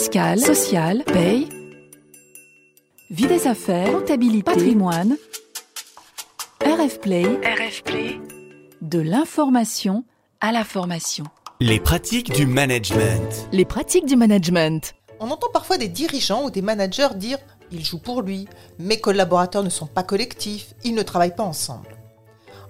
fiscale, sociale, paye, vie des affaires, comptabilité, patrimoine, RF Play, RF Play, de l'information à la formation. Les pratiques du management. Les pratiques du management. On entend parfois des dirigeants ou des managers dire il joue pour lui, mes collaborateurs ne sont pas collectifs, ils ne travaillent pas ensemble.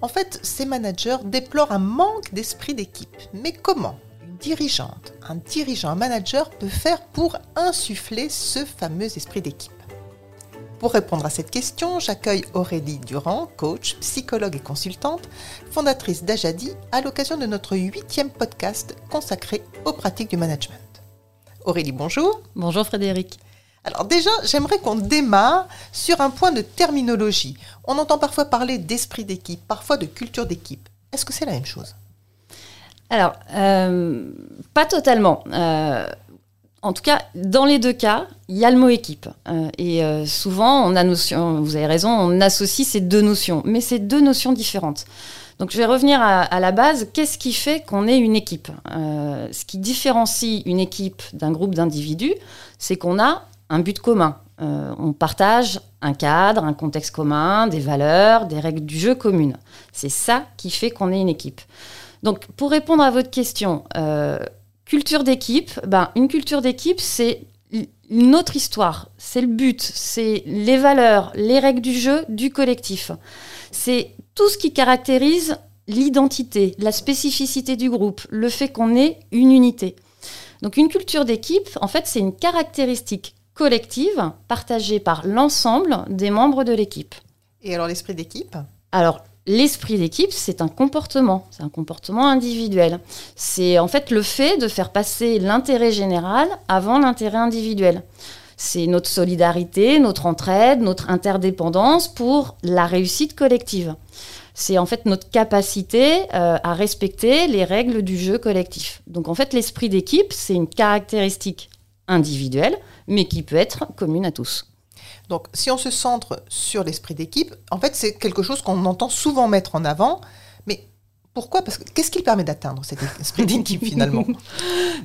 En fait, ces managers déplorent un manque d'esprit d'équipe. Mais comment? Dirigeante, un dirigeant, un manager peut faire pour insuffler ce fameux esprit d'équipe Pour répondre à cette question, j'accueille Aurélie Durand, coach, psychologue et consultante, fondatrice d'Ajadi, à l'occasion de notre huitième podcast consacré aux pratiques du management. Aurélie, bonjour. Bonjour Frédéric. Alors déjà, j'aimerais qu'on démarre sur un point de terminologie. On entend parfois parler d'esprit d'équipe, parfois de culture d'équipe. Est-ce que c'est la même chose? Alors, euh, pas totalement. Euh, en tout cas, dans les deux cas, il y a le mot équipe. Euh, et souvent, on a notion, vous avez raison, on associe ces deux notions. Mais c'est deux notions différentes. Donc je vais revenir à, à la base. Qu'est-ce qui fait qu'on est une équipe? Ce qui différencie une équipe d'un groupe d'individus, c'est qu'on a un but commun. On partage un cadre, un contexte commun, des valeurs, des règles du jeu communes. C'est ça qui fait qu'on est une équipe. Donc, pour répondre à votre question, euh, culture d'équipe, ben, une culture d'équipe, c'est une autre histoire. C'est le but, c'est les valeurs, les règles du jeu du collectif. C'est tout ce qui caractérise l'identité, la spécificité du groupe, le fait qu'on est une unité. Donc une culture d'équipe, en fait, c'est une caractéristique collective partagée par l'ensemble des membres de l'équipe. Et alors l'esprit d'équipe? Alors l'esprit d'équipe, c'est un comportement, c'est un comportement individuel. C'est en fait le fait de faire passer l'intérêt général avant l'intérêt individuel. C'est notre solidarité, notre entraide, notre interdépendance pour la réussite collective. C'est en fait notre capacité euh, à respecter les règles du jeu collectif. Donc en fait, l'esprit d'équipe, c'est une caractéristique individuelle, mais qui peut être commune à tous. Donc, si on se centre sur l'esprit d'équipe, en fait, c'est quelque chose qu'on entend souvent mettre en avant, mais pourquoi? Parce que qu'est-ce qui permet d'atteindre cet esprit d'équipe finalement?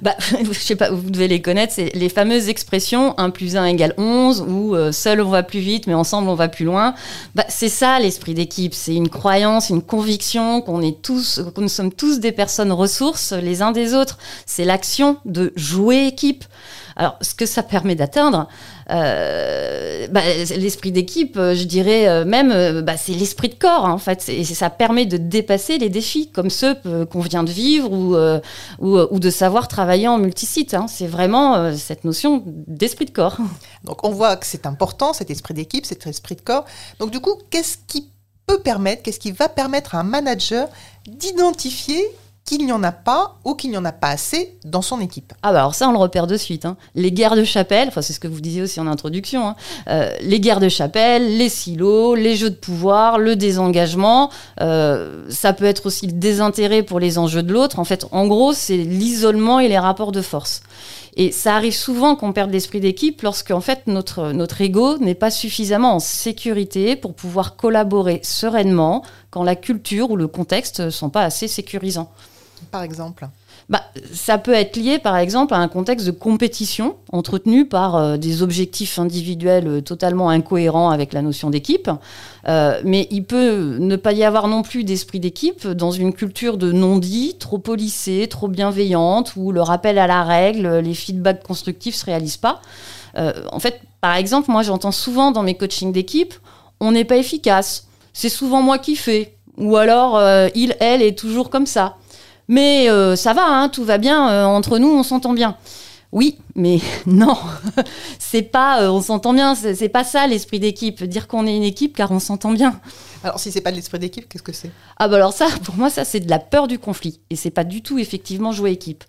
Bah, Je sais pas, vous devez les connaître, c'est les fameuses expressions 1 plus 1 égale 11 ou euh, seul on va plus vite mais ensemble on va plus loin. Bah, c'est ça l'esprit d'équipe, c'est une croyance, une conviction qu'on est tous, que nous sommes tous des personnes ressources les uns des autres. C'est l'action de jouer équipe. Alors, ce que ça permet d'atteindre, euh, bah, l'esprit d'équipe, euh, je dirais euh, même, bah, c'est l'esprit de corps, hein, en fait. Et ça permet de dépasser les défis comme ceux qu'on vient de vivre ou, de savoir travailler en multisite. Hein. C'est vraiment cette notion d'esprit de corps. Donc, on voit que c'est important, cet esprit d'équipe, cet esprit de corps. Donc, du coup, qu'est-ce qui peut permettre, qu'est-ce qui va permettre à un manager d'identifier qu'il n'y en a pas ou qu'il n'y en a pas assez dans son équipe. Ah bah alors ça on le repère de suite. Hein. Les guerres de chapelle, enfin c'est ce que vous disiez aussi en introduction, hein. euh, les guerres de chapelle, les silos, les jeux de pouvoir, le désengagement, euh, ça peut être aussi le désintérêt pour les enjeux de l'autre. En fait, en gros, c'est l'isolement et les rapports de force. Et ça arrive souvent qu'on perde l'esprit d'équipe lorsque en fait notre, notre ego n'est pas suffisamment en sécurité pour pouvoir collaborer sereinement quand la culture ou le contexte ne sont pas assez sécurisants par exemple bah, ça peut être lié, par exemple, à un contexte de compétition entretenu par euh, des objectifs individuels euh, totalement incohérents avec la notion d'équipe. Euh, mais il peut ne pas y avoir non plus d'esprit d'équipe dans une culture de non-dit, trop policée, trop bienveillante, où le rappel à la règle, les feedbacks constructifs ne se réalisent pas. en fait, par exemple, moi j'entends souvent dans mes coachings d'équipe, on n'est pas efficace, c'est souvent moi qui fais, ou alors il, elle est toujours comme ça. Mais euh, ça va, hein, tout va bien, euh, entre nous, on s'entend bien. Oui, mais non, c'est pas, euh, on s'entend bien, c'est pas ça l'esprit d'équipe. Dire qu'on est une équipe car on s'entend bien. Alors si c'est pas de l'esprit d'équipe, qu'est-ce que c'est? Ah bah alors ça, pour moi, ça c'est de la peur du conflit et c'est pas du tout effectivement jouer équipe.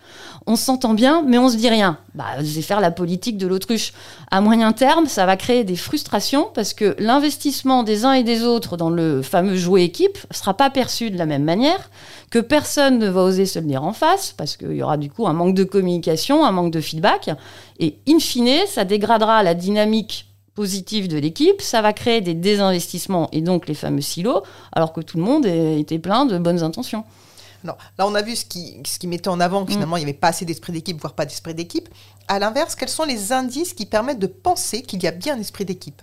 On s'entend bien, mais on se dit rien. Bah c'est faire la politique de l'autruche. À moyen terme, ça va créer des frustrations parce que l'investissement des uns et des autres dans le fameux jouer équipe sera pas perçu de la même manière, que personne ne va oser se le dire en face parce qu'il y aura du coup un manque de communication, un manque de feedback et in fine, ça dégradera la dynamique positive de l'équipe, ça va créer des désinvestissements et donc les fameux silos, alors que tout le monde était plein de bonnes intentions. Non, là, on a vu ce qui, ce qui mettait en avant que Mm. finalement, il n'y avait pas assez d'esprit d'équipe, voire pas d'esprit d'équipe. À l'inverse, quels sont les indices qui permettent de penser qu'il y a bien un esprit d'équipe?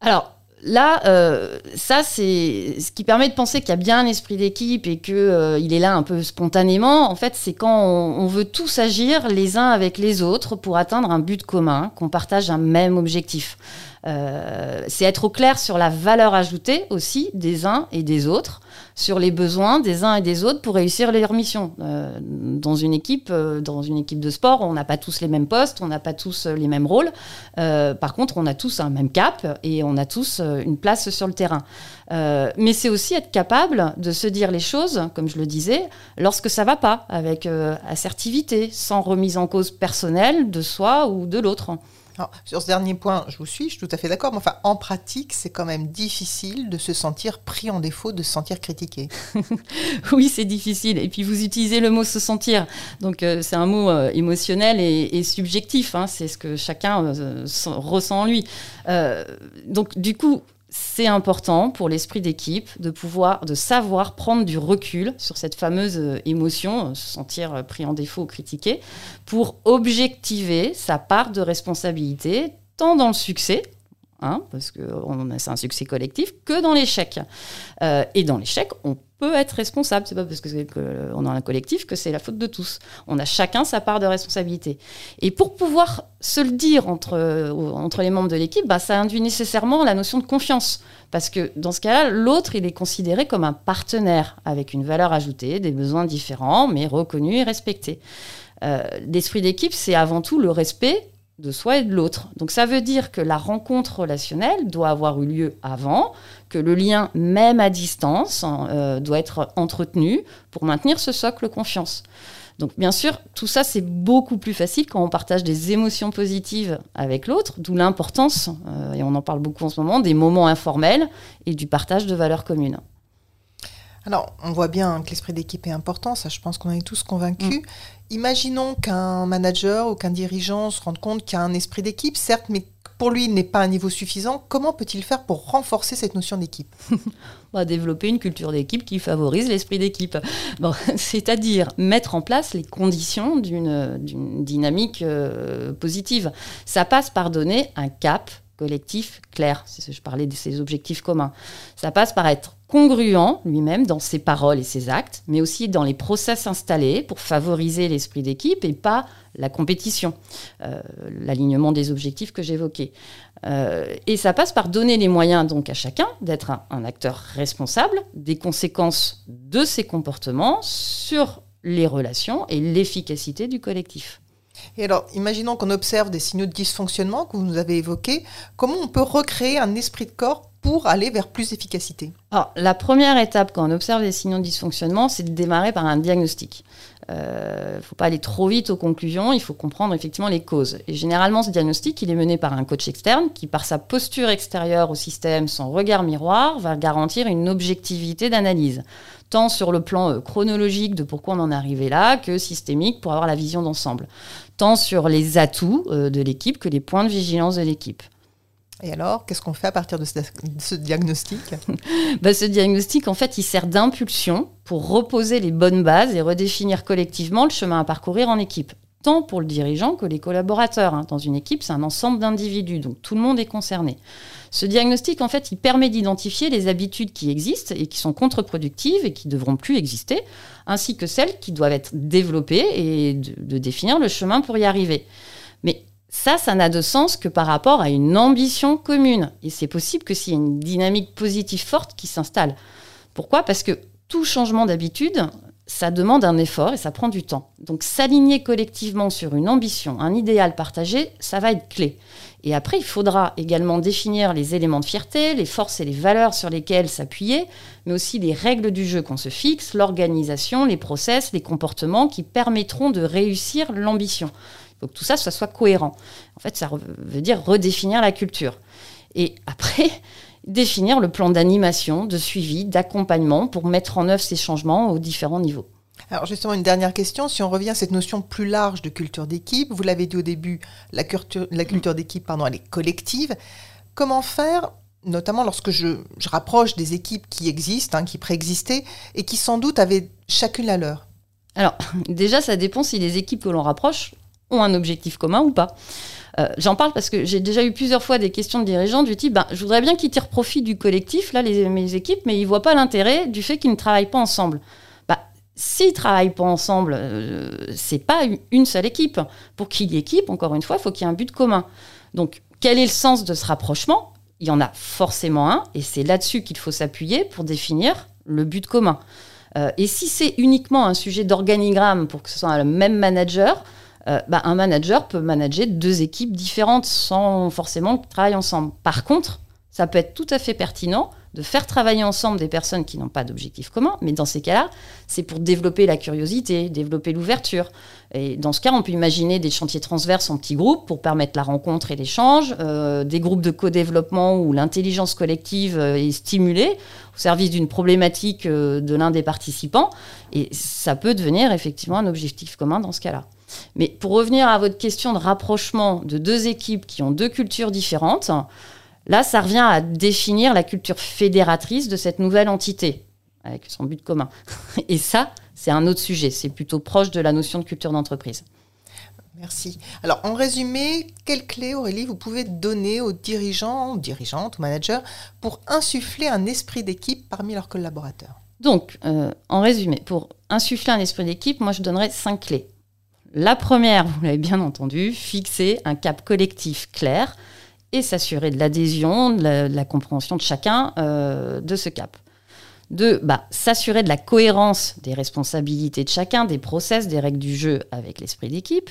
Alors là, euh, ça c'est ce qui permet de penser qu'il y a bien un esprit d'équipe et que euh, il est là un peu spontanément. En fait, c'est quand on veut tous agir les uns avec les autres pour atteindre un but commun, qu'on partage un même objectif. Euh, c'est être au clair sur la valeur ajoutée aussi des uns et des autres, sur les besoins des uns et des autres pour réussir leur mission. Euh, dans une équipe, euh, dans une équipe de sport, on n'a pas tous les mêmes postes, on n'a pas tous les mêmes rôles. Par contre, on a tous un même cap et on a tous une place sur le terrain. Mais c'est aussi être capable de se dire les choses, comme je le disais, lorsque ça va pas, avec assertivité, sans remise en cause personnelle de soi ou de l'autre. Sur ce dernier point, je vous suis, je suis tout à fait d'accord, mais en pratique, c'est quand même difficile de se sentir pris en défaut, de se sentir critiqué. Oui, c'est difficile. Et puis vous utilisez le mot se sentir. Donc euh, c'est un mot euh, émotionnel et, subjectif. hein. C'est ce que chacun euh, sent- ressent en lui. Donc du coup, c'est important pour l'esprit d'équipe de pouvoir, de savoir prendre du recul sur cette fameuse euh, émotion, euh, se sentir euh, pris en défaut ou critiqué, pour objectiver sa part de responsabilité, tant dans le succès, hein, parce que c'est un succès collectif, que dans l'échec. Et dans l'échec, on peut être responsable. C'est pas parce que c'est que on a un collectif que c'est la faute de tous. On a chacun sa part de responsabilité. Et pour pouvoir se le dire entre, euh, entre les membres de l'équipe, bah, ça induit nécessairement la notion de confiance. Parce que dans ce cas-là, l'autre, il est considéré comme un partenaire avec une valeur ajoutée, des besoins différents, mais reconnus et respectés. Euh, L'esprit d'équipe, c'est avant tout le respect de soi et de l'autre. Donc ça veut dire que la rencontre relationnelle doit avoir eu lieu avant, que le lien, même à distance, hein, euh, doit être entretenu pour maintenir ce socle confiance. Donc bien sûr, tout ça, c'est beaucoup plus facile quand on partage des émotions positives avec l'autre, d'où l'importance, euh, et on en parle beaucoup en ce moment, des moments informels et du partage de valeurs communes. Alors, on voit bien que l'esprit d'équipe est important, ça je pense qu'on en est tous convaincus. Imaginons qu'un manager ou qu'un dirigeant se rende compte qu'il y a un esprit d'équipe, certes, mais pour lui, il n'est pas à un niveau suffisant. Comment peut-il faire pour renforcer cette notion d'équipe? Va développer une culture d'équipe qui favorise l'esprit d'équipe. Bon, C'est-à-dire mettre en place les conditions d'une dynamique euh, positive. Ça passe par donner un cap collectif clair. Je parlais de ces objectifs communs. Ça passe par être congruent lui-même dans ses paroles et ses actes, mais aussi dans les process installés pour favoriser l'esprit d'équipe et pas la compétition, euh, l'alignement des objectifs que j'évoquais. Euh, et ça passe par donner les moyens donc à chacun d'être un, un acteur responsable des conséquences de ses comportements sur les relations et l'efficacité du collectif. Et alors, imaginons qu'on observe des signaux de dysfonctionnement que vous nous avez évoqués. Comment on peut recréer un esprit de corps pour aller vers plus d'efficacité? Alors, la première étape quand on observe des signaux de dysfonctionnement, c'est de démarrer par un diagnostic. Il ne faut pas aller trop vite aux conclusions, il faut comprendre effectivement les causes. Et généralement, ce diagnostic, il est mené par un coach externe qui, par sa posture extérieure au système, son regard miroir, va garantir une objectivité d'analyse, tant sur le plan euh, chronologique de pourquoi on en est arrivé là, que systémique pour avoir la vision d'ensemble, tant sur les atouts euh, de l'équipe que les points de vigilance de l'équipe. Et alors, qu'est-ce qu'on fait à partir de ce, diagnostic Bah, ce diagnostic, en fait, il sert d'impulsion pour reposer les bonnes bases et redéfinir collectivement le chemin à parcourir en équipe, tant pour le dirigeant que les collaborateurs. hein. Dans une équipe, c'est un ensemble d'individus, donc tout le monde est concerné. Ce diagnostic, en fait, il permet d'identifier les habitudes qui existent et qui sont contre-productives et qui devront plus exister, ainsi que celles qui doivent être développées et de, de définir le chemin pour y arriver. Mais ça, ça n'a de sens que par rapport à une ambition commune. Et c'est possible que s'il y a une dynamique positive forte qui s'installe. Pourquoi? Parce que tout changement d'habitude, ça demande un effort et ça prend du temps. Donc s'aligner collectivement sur une ambition, un idéal partagé, ça va être clé. Et après, il faudra également définir les éléments de fierté, les forces et les valeurs sur lesquelles s'appuyer, mais aussi les règles du jeu qu'on se fixe, l'organisation, les process, les comportements qui permettront de réussir l'ambition. Que tout ça, ça soit cohérent. En fait, ça veut dire redéfinir la culture. Et après, définir le plan d'animation, de suivi, d'accompagnement pour mettre en œuvre ces changements aux différents niveaux. Alors justement, une dernière question. Si on revient à cette notion plus large de culture d'équipe, vous l'avez dit au début, la culture, la culture d'équipe, pardon, elle est collective. Comment faire notamment lorsque je, je rapproche des équipes qui existent, hein, qui préexistaient, et qui sans doute avaient chacune la leur? Alors, déjà, ça dépend si les équipes que l'on rapproche ont un objectif commun ou pas. Euh, J'en parle parce que j'ai déjà eu plusieurs fois des questions de dirigeants du type ben, je voudrais bien qu'ils tirent profit du collectif, là, les, mes équipes, mais ils ne voient pas l'intérêt du fait qu'ils ne travaillent pas ensemble. Bah, S'ils ne travaillent pas ensemble, euh, c'est pas une seule équipe. Pour qu'il y ait équipe, encore une fois, il faut qu'il y ait un but commun. Donc, quel est le sens de ce rapprochement? Il y en a forcément un, et c'est là-dessus qu'il faut s'appuyer pour définir le but commun. Euh, et si c'est uniquement un sujet d'organigramme pour que ce soit le même manager, euh, bah, un manager peut manager deux équipes différentes sans forcément travailler ensemble. Par contre, ça peut être tout à fait pertinent de faire travailler ensemble des personnes qui n'ont pas d'objectif commun, mais dans ces cas-là, c'est pour développer la curiosité, développer l'ouverture. Et dans ce cas, on peut imaginer des chantiers transverses en petits groupes pour permettre la rencontre et l'échange, euh, des groupes de co-développement où l'intelligence collective euh, est stimulée au service d'une problématique de l'un des participants, et ça peut devenir effectivement un objectif commun dans ce cas-là. Mais pour revenir à votre question de rapprochement de deux équipes qui ont deux cultures différentes, là, ça revient à définir la culture fédératrice de cette nouvelle entité, avec son but commun. Et ça, c'est un autre sujet, c'est plutôt proche de la notion de culture d'entreprise. Merci. Alors, en résumé, quelles clés, Aurélie, vous pouvez donner aux dirigeants, dirigeantes, aux managers, pour insuffler un esprit d'équipe parmi leurs collaborateurs? Donc, euh, en résumé, pour insuffler un esprit d'équipe, moi, je donnerais cinq clés. La première, vous l'avez bien entendu, fixer un cap collectif clair et s'assurer de l'adhésion, de, la compréhension de chacun euh, de ce cap. Deux, bah, s'assurer de la cohérence des responsabilités de chacun, des process, des règles du jeu avec l'esprit d'équipe.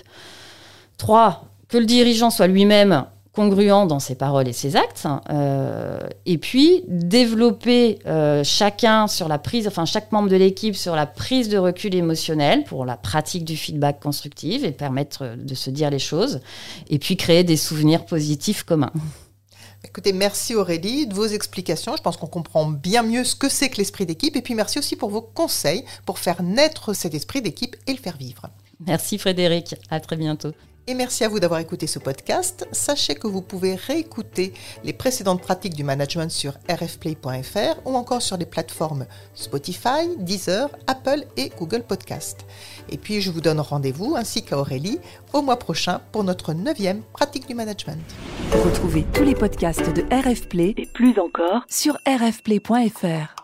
Trois, que le dirigeant soit lui-même congruent dans ses paroles et ses actes. Euh, et puis, développer euh, chacun sur la prise, enfin chaque membre de l'équipe sur la prise de recul émotionnel pour la pratique du feedback constructif et permettre de se dire les choses. Et puis, créer des souvenirs positifs communs. Écoutez, merci Aurélie de vos explications. Je pense qu'on comprend bien mieux ce que c'est que l'esprit d'équipe. Et puis merci aussi pour vos conseils pour faire naître cet esprit d'équipe et le faire vivre. Merci Frédéric. À très bientôt. Et merci à vous d'avoir écouté ce podcast. Sachez que vous pouvez réécouter les précédentes pratiques du management sur rfplay.fr ou encore sur les plateformes Spotify, Deezer, Apple et Google Podcast. Et puis je vous donne rendez-vous ainsi qu'à Aurélie au mois prochain pour notre neuvième pratique du management. Retrouvez tous les podcasts de RFplay et plus encore sur rfplay.fr.